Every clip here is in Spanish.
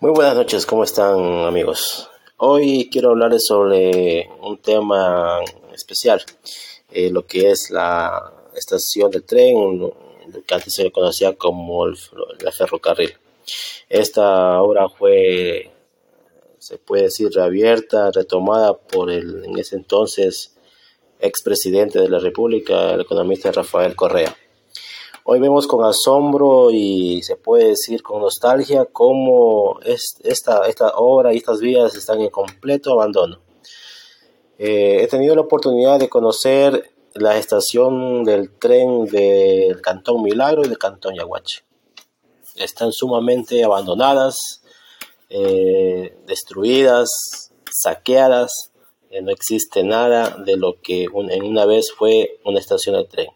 Muy buenas noches, ¿cómo están amigos? Hoy quiero hablarles sobre un tema especial, eh, lo que es la estación de tren, que antes se conocía como el, la ferrocarril. Esta obra fue, se puede decir, reabierta, retomada por el en ese entonces expresidente de la República, el economista Rafael Correa. Hoy vemos con asombro y se puede decir con nostalgia cómo esta, esta obra y estas vías están en completo abandono. Eh, he tenido la oportunidad de conocer la estación del tren del Cantón Milagro y del Cantón Yaguache. Están sumamente abandonadas, eh, destruidas, saqueadas. Eh, no existe nada de lo que en una vez fue una estación de tren.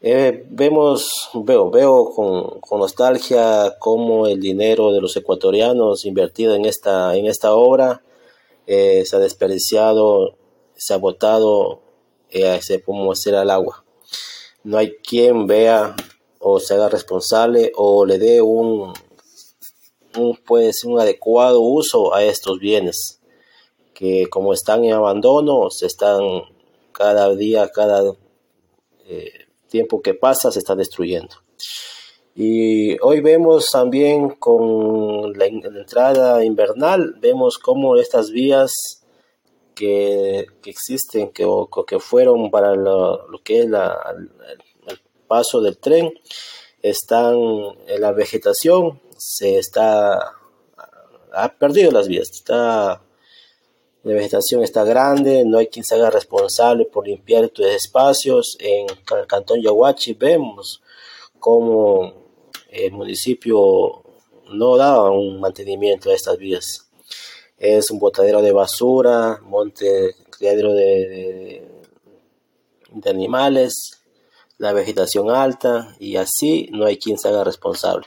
Eh, vemos, veo, veo con, nostalgia cómo el dinero de los ecuatorianos invertido en esta, en esta obra eh, se ha desperdiciado, se ha botado, eh, se como hacer al agua. No hay quien vea o se haga responsable o le dé un, un, pues, un adecuado uso a estos bienes que como están en abandono, se están cada día, cada eh, tiempo que pasa se está destruyendo. Y hoy vemos también con la, entrada invernal, vemos cómo estas vías que, que existen, que, que fueron para lo, que es la, el, paso del tren, están en la vegetación, se está, ha perdido las vías, está la vegetación está grande, no hay quien se haga responsable por limpiar estos espacios. En el cantón Yaguachi vemos cómo el municipio no da un mantenimiento a estas vías. Es un botadero de basura, monte, criadero de, de animales, la vegetación alta y así no hay quien se haga responsable.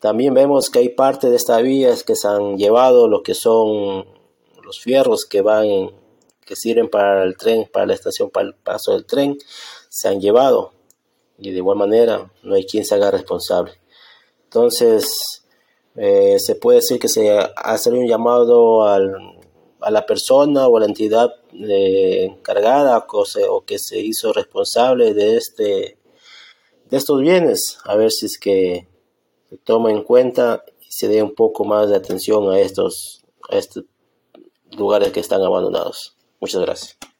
También vemos que hay parte de estas vías que se han llevado lo que son los fierros que van, que sirven para el tren, para la estación, para el paso del tren, se han llevado. Y de igual manera, no hay quien se haga responsable. Entonces, eh, se puede decir que se hace un llamado a la persona o a la entidad eh, encargada o, que se hizo responsable de este de estos bienes a ver si es que se toma en cuenta y se dé un poco más de atención a estos a estos lugares que están abandonados. Muchas gracias.